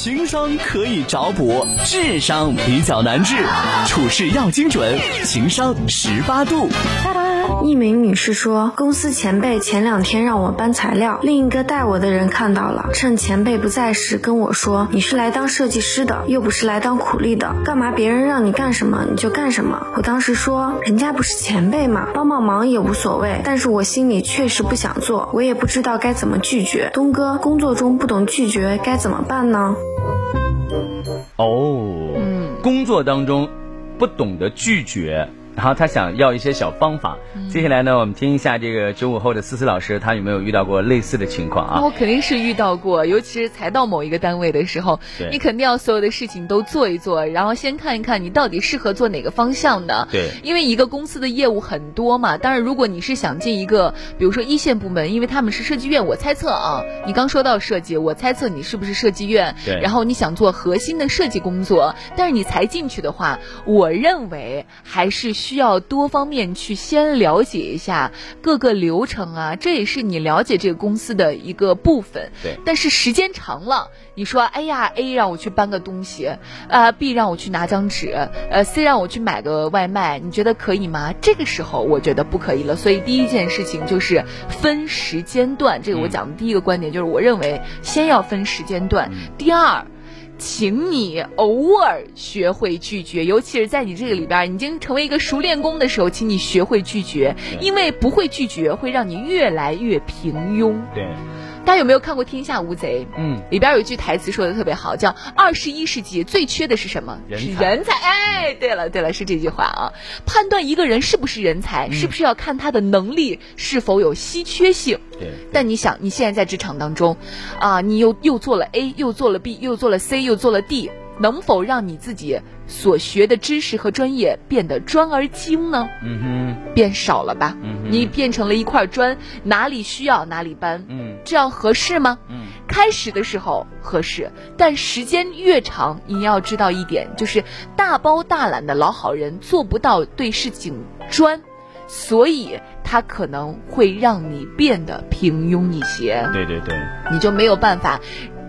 情商可以找补，智商比较难治。处事要精准，情商十八度。一名女士说，公司前辈前两天让我搬材料，另一个带我的人看到了，趁前辈不在时跟我说：“你是来当设计师的，又不是来当苦力的，干嘛别人让你干什么你就干什么？”我当时说：“人家不是前辈嘛，帮帮忙也无所谓。”但是我心里确实不想做，我也不知道该怎么拒绝。东哥，工作中不懂拒绝该怎么办呢？哦，嗯，工作当中不懂得拒绝。然后他想要一些小方法。接下来呢，我们听一下这个九五后的思思老师，他有没有遇到过类似的情况啊？我肯定是遇到过，尤其是才到某一个单位的时候，你肯定要所有的事情都做一做，然后先看一看你到底适合做哪个方向的。对，因为一个公司的业务很多嘛。当然，如果你是想进一个，比如说一线部门，因为他们是设计院，我猜测啊，你刚说到设计，我猜测你是不是设计院？对。然后你想做核心的设计工作，但是你才进去的话，我认为还是需要多方。面去先了解一下各个流程啊，这也是你了解这个公司的一个部分。对，但是时间长了，你说，哎呀，A 让我去搬个东西，啊，B 让我去拿张纸，呃，C 让我去买个外卖，你觉得可以吗？这个时候我觉得不可以了。所以第一件事情就是分时间段，这个我讲的第一个观点就是，我认为先要分时间段。第二。请你偶尔学会拒绝，尤其是在你这个里边已经成为一个熟练工的时候，请你学会拒绝，因为不会拒绝会让你越来越平庸。对。大家有没有看过《天下无贼》？嗯，里边有一句台词说的特别好，叫“二十一世纪最缺的是什么？是人才。”哎，对了对了，是这句话啊。判断一个人是不是人才，是不是要看他的能力是否有稀缺性？对。但你想，你现在在职场当中，啊，你又又做了 A，又做了 B，又做了 C，又做了 D。能否让你自己所学的知识和专业变得专而精呢？嗯哼，变少了吧？嗯你变成了一块砖，哪里需要哪里搬。嗯，这样合适吗？嗯，开始的时候合适，但时间越长，你要知道一点，就是大包大揽的老好人做不到对事情专，所以他可能会让你变得平庸一些。对对对，你就没有办法。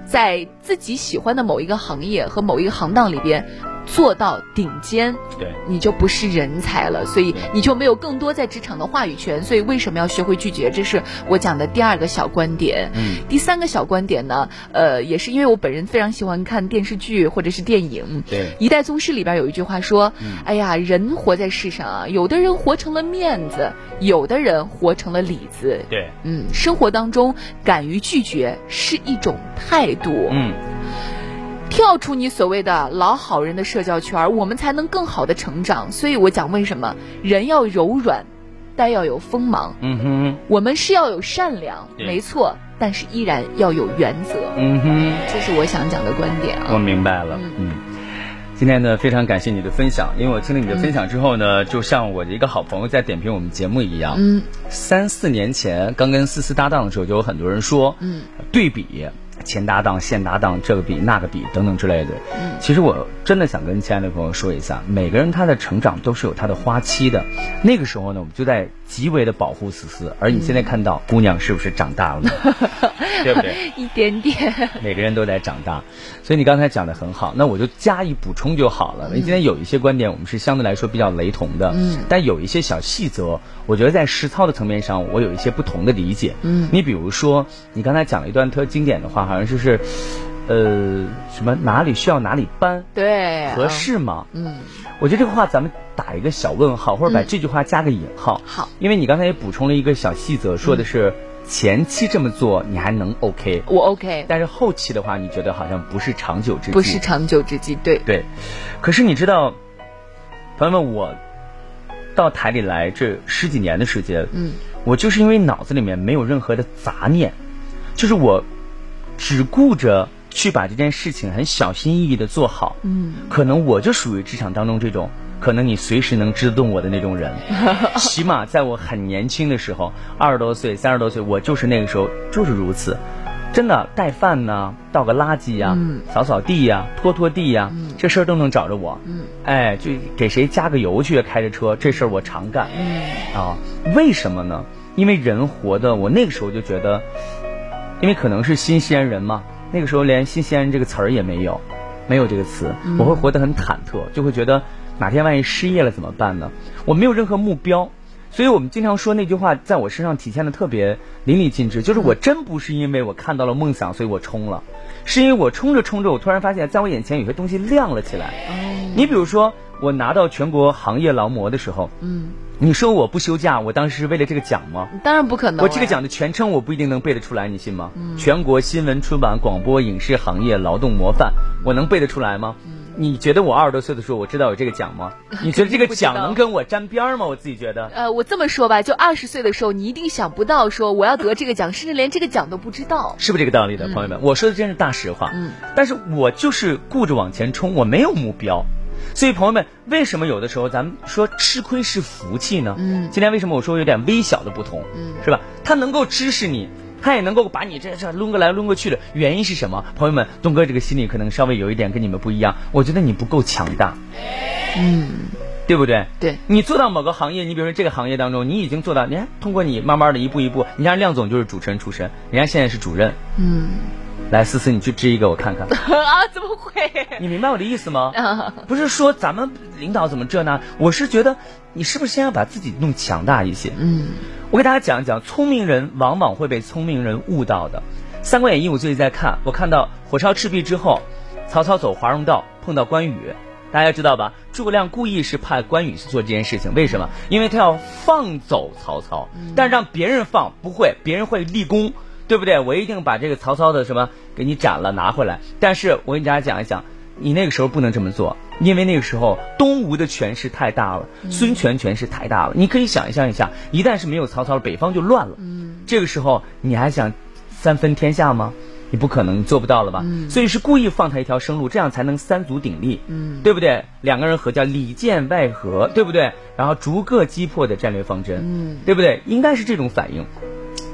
在自己喜欢的某一个行业和某一个行当里边。做到顶尖，对，你就不是人才了，所以你就没有更多在职场的话语权。所以为什么要学会拒绝？这是我讲的第二个小观点。嗯，第三个小观点呢，呃，也是因为我本人非常喜欢看电视剧或者是电影。对，《一代宗师》里边有一句话说：“哎呀，人活在世上啊，有的人活成了面子，有的人活成了里子。”对，嗯，生活当中敢于拒绝是一种态度。嗯。跳出你所谓的老好人的社交圈，我们才能更好的成长。所以我讲为什么人要柔软，但要有锋芒。嗯哼，我们是要有善良，没错，但是依然要有原则。嗯哼，这是我想讲的观点啊。我明白了。嗯，今天呢，非常感谢你的分享，因为我听了你的分享之后呢，就像我的一个好朋友在点评我们节目一样。嗯，三四年前刚跟思思搭档的时候，就有很多人说，嗯，对比。前搭档、现搭档，这个比那个比等等之类的。嗯，其实我真的想跟亲爱的朋友说一下，每个人他的成长都是有他的花期的。那个时候呢，我们就在极为的保护思思。而你现在看到姑娘是不是长大了？对不对？一点点。每个人都在长大，所以你刚才讲的很好，那我就加以补充就好了。因为今天有一些观点我们是相对来说比较雷同的，嗯，但有一些小细则，我觉得在实操的层面上，我有一些不同的理解。嗯，你比如说，你刚才讲了一段特经典的话，好像就是，呃，什么哪里需要哪里搬，对，合适吗？嗯，我觉得这个话咱们打一个小问号，或者把这句话加个引号。好，因为你刚才也补充了一个小细则，说的是。前期这么做你还能 OK，我 OK，但是后期的话，你觉得好像不是长久之计，不是长久之计，对对。可是你知道，朋友们，我到台里来这十几年的时间，嗯，我就是因为脑子里面没有任何的杂念，就是我只顾着去把这件事情很小心翼翼的做好，嗯，可能我就属于职场当中这种。可能你随时能支得动我的那种人，起码在我很年轻的时候，二十多岁、三十多岁，我就是那个时候就是如此。真的带饭呢，倒个垃圾呀，扫扫地呀，拖拖地呀，这事儿都能找着我。嗯哎，就给谁加个油去，开着车，这事儿我常干。嗯啊，为什么呢？因为人活的，我那个时候就觉得，因为可能是新鲜人嘛。那个时候连新西兰人这个词儿也没有，没有这个词，我会活得很忐忑，就会觉得哪天万一失业了怎么办呢？我没有任何目标，所以我们经常说那句话，在我身上体现的特别淋漓尽致，就是我真不是因为我看到了梦想，所以我冲了，是因为我冲着冲着，我突然发现，在我眼前有些东西亮了起来。哦，你比如说，我拿到全国行业劳模的时候，嗯。你说我不休假，我当时是为了这个奖吗？当然不可能。我这个奖的全称我不一定能背得出来，你信吗？全国新闻出版广播影视行业劳动模范，我能背得出来吗？你觉得我二十多岁的时候我知道有这个奖吗？你觉得这个奖能跟我沾边吗？我自己觉得。呃，我这么说吧，就二十岁的时候，你一定想不到说我要得这个奖，甚至连这个奖都不知道。是不是这个道理的，朋友们？我说的真是大实话。嗯。但是我就是顾着往前冲，我没有目标。所以，朋友们，为什么有的时候咱们说吃亏是福气呢？嗯，今天为什么我说有点微小的不同？嗯，是吧？他能够支持你，他也能够把你这这抡过来抡过去的，原因是什么？朋友们，东哥这个心里可能稍微有一点跟你们不一样，我觉得你不够强大。嗯，对不对？对，你做到某个行业，你比如说这个行业当中，你已经做到，你看通过你慢慢的一步一步，你像亮总就是主持人出身，人家现在是主任。嗯。来，思思，你去支一个我看看。啊，怎么会？你明白我的意思吗？不是说咱们领导怎么这呢？我是觉得你是不是先要把自己弄强大一些？嗯，我给大家讲一讲，聪明人往往会被聪明人误导的。《三国演义》我最近在看，我看到火烧赤壁之后，曹操走华容道碰到关羽，大家知道吧？诸葛亮故意是派关羽去做这件事情，为什么？因为他要放走曹操，但让别人放不会，别人会立功。对不对？我一定把这个曹操的什么给你斩了拿回来。但是我跟大家讲一讲，你那个时候不能这么做，因为那个时候东吴的权势太大了，孙权权势太大了。你可以想象一下，一旦是没有曹操，北方就乱了。嗯，这个时候你还想三分天下吗？你不可能，做不到了吧？嗯，所以是故意放他一条生路，这样才能三足鼎立。嗯，对不对？两个人合叫里剑外合，对不对？然后逐个击破的战略方针，嗯，对不对？应该是这种反应。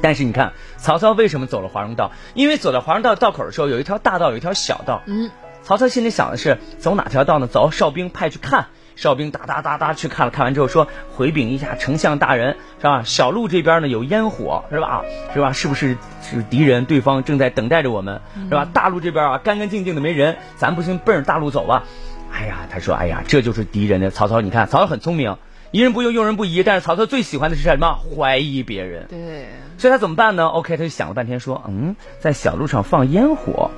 但是你看，曹操为什么走了华容道？因为走到华容道道口的时候，有一条大道，有一条小道。嗯，曹操心里想的是走哪条道呢？走，哨兵派去看，哨兵哒哒哒哒去看了，看完之后说回禀一下丞相大人，是吧？小路这边呢有烟火，是吧？是吧？是不是是敌人？对方正在等待着我们，是吧？大路这边啊干干净净的没人，咱不行奔着大路走吧？哎呀，他说，哎呀，这就是敌人的曹操。你看，曹操很聪明。疑人不用，用人不疑。但是曹操最喜欢的是什么？怀疑别人。对，所以他怎么办呢？OK，他就想了半天，说：“嗯，在小路上放烟火，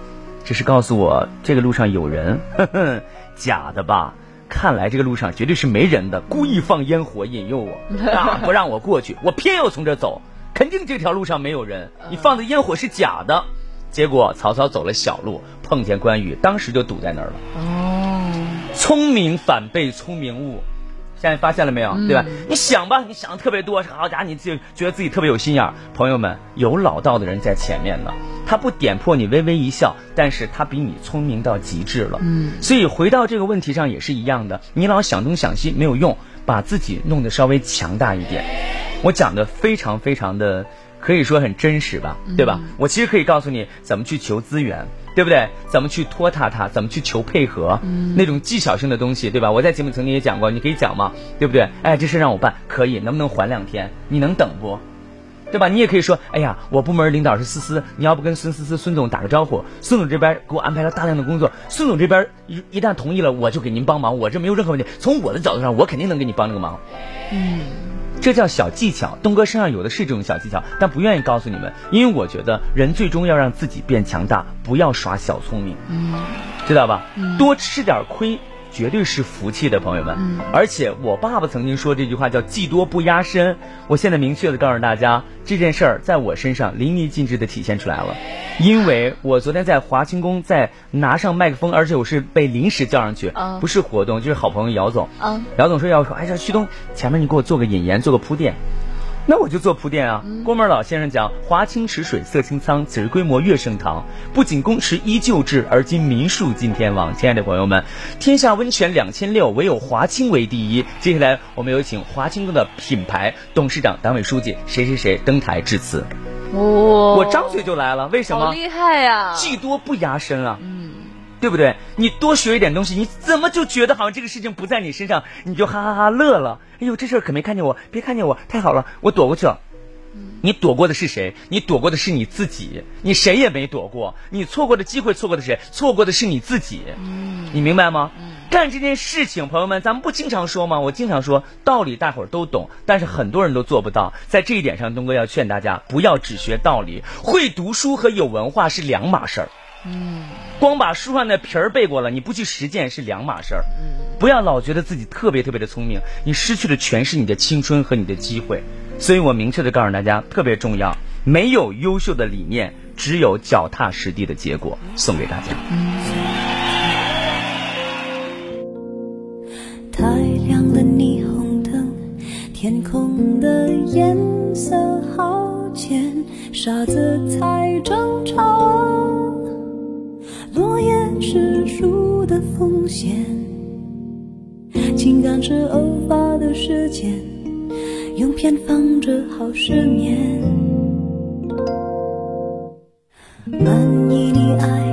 这是告诉我这个路上有人。呵呵，假的吧？看来这个路上绝对是没人的，故意放烟火引诱我，啊，不让我过去。我偏要从这走，肯定这条路上没有人。你放的烟火是假的。结果曹操走了小路，碰见关羽，当时就堵在那儿了。哦，聪明反被聪明误。”现在发现了没有？对吧？你想吧，你想的特别多，好家伙，你就觉得自己特别有心眼儿。朋友们，有老道的人在前面呢，他不点破你，微微一笑，但是他比你聪明到极致了。嗯，所以回到这个问题上也是一样的，你老想东想西没有用，把自己弄得稍微强大一点。我讲的非常非常的。可以说很真实吧，对吧？我其实可以告诉你怎么去求资源，对不对？怎么去拖沓他？怎么去求配合？那种技巧性的东西，对吧？我在节目曾经也讲过，你可以讲嘛，对不对？哎，这事让我办，可以，能不能缓两天？你能等不？对吧？你也可以说，哎呀，我部门领导是思思，你要不跟孙思思、孙总打个招呼？孙总这边给我安排了大量的工作，孙总这边一一旦同意了，我就给您帮忙，我这没有任何问题。从我的角度上，我肯定能给你帮这个忙。嗯。这叫小技巧，东哥身上有的是这种小技巧，但不愿意告诉你们，因为我觉得人最终要让自己变强大，不要耍小聪明，知道吧？多吃点亏。绝对是福气的朋友们，而且我爸爸曾经说这句话叫“技多不压身”。我现在明确的告诉大家，这件事儿在我身上淋漓尽致的体现出来了。因为我昨天在华清宫，在拿上麦克风，而且我是被临时叫上去，不是活动，就是好朋友姚总。姚总说要说，哎呀，旭东，前面你给我做个引言，做个铺垫。那我就做铺垫啊。郭门老先生讲：“华清池水色清苍，此时规模越盛唐。不仅宫池依旧制，而今民宿尽天王。”亲爱的朋友们，天下温泉两千六，唯有华清为第一。接下来我们有请华清宫的品牌董事长、党委书记谁谁谁登台致辞。哦！我张嘴就来了，为什么？好厉害呀！技多不压身啊。嗯。对不对？你多学一点东西，你怎么就觉得好像这个事情不在你身上，你就哈哈哈乐了？哎呦，这事儿可没看见我，别看见我，太好了，我躲过去了。你躲过的是谁？你躲过的是你自己，你谁也没躲过。你错过的机会，错过的谁？错过的是你自己。你明白吗？干这件事情，朋友们，咱们不经常说吗？我经常说道理，大伙儿都懂，但是很多人都做不到。在这一点上，东哥要劝大家，不要只学道理，会读书和有文化是两码事儿。嗯，光把书上的皮儿背过了，你不去实践是两码事儿。嗯，不要老觉得自己特别特别的聪明，你失去的全是你的青春和你的机会。所以我明确的告诉大家，特别重要，没有优秀的理念，只有脚踏实地的结果。送给大家。太亮的霓虹灯，天空的颜色好浅，傻子才争吵。落叶是树的风险，情感是偶发的事件，用偏方治好失眠。满意你爱。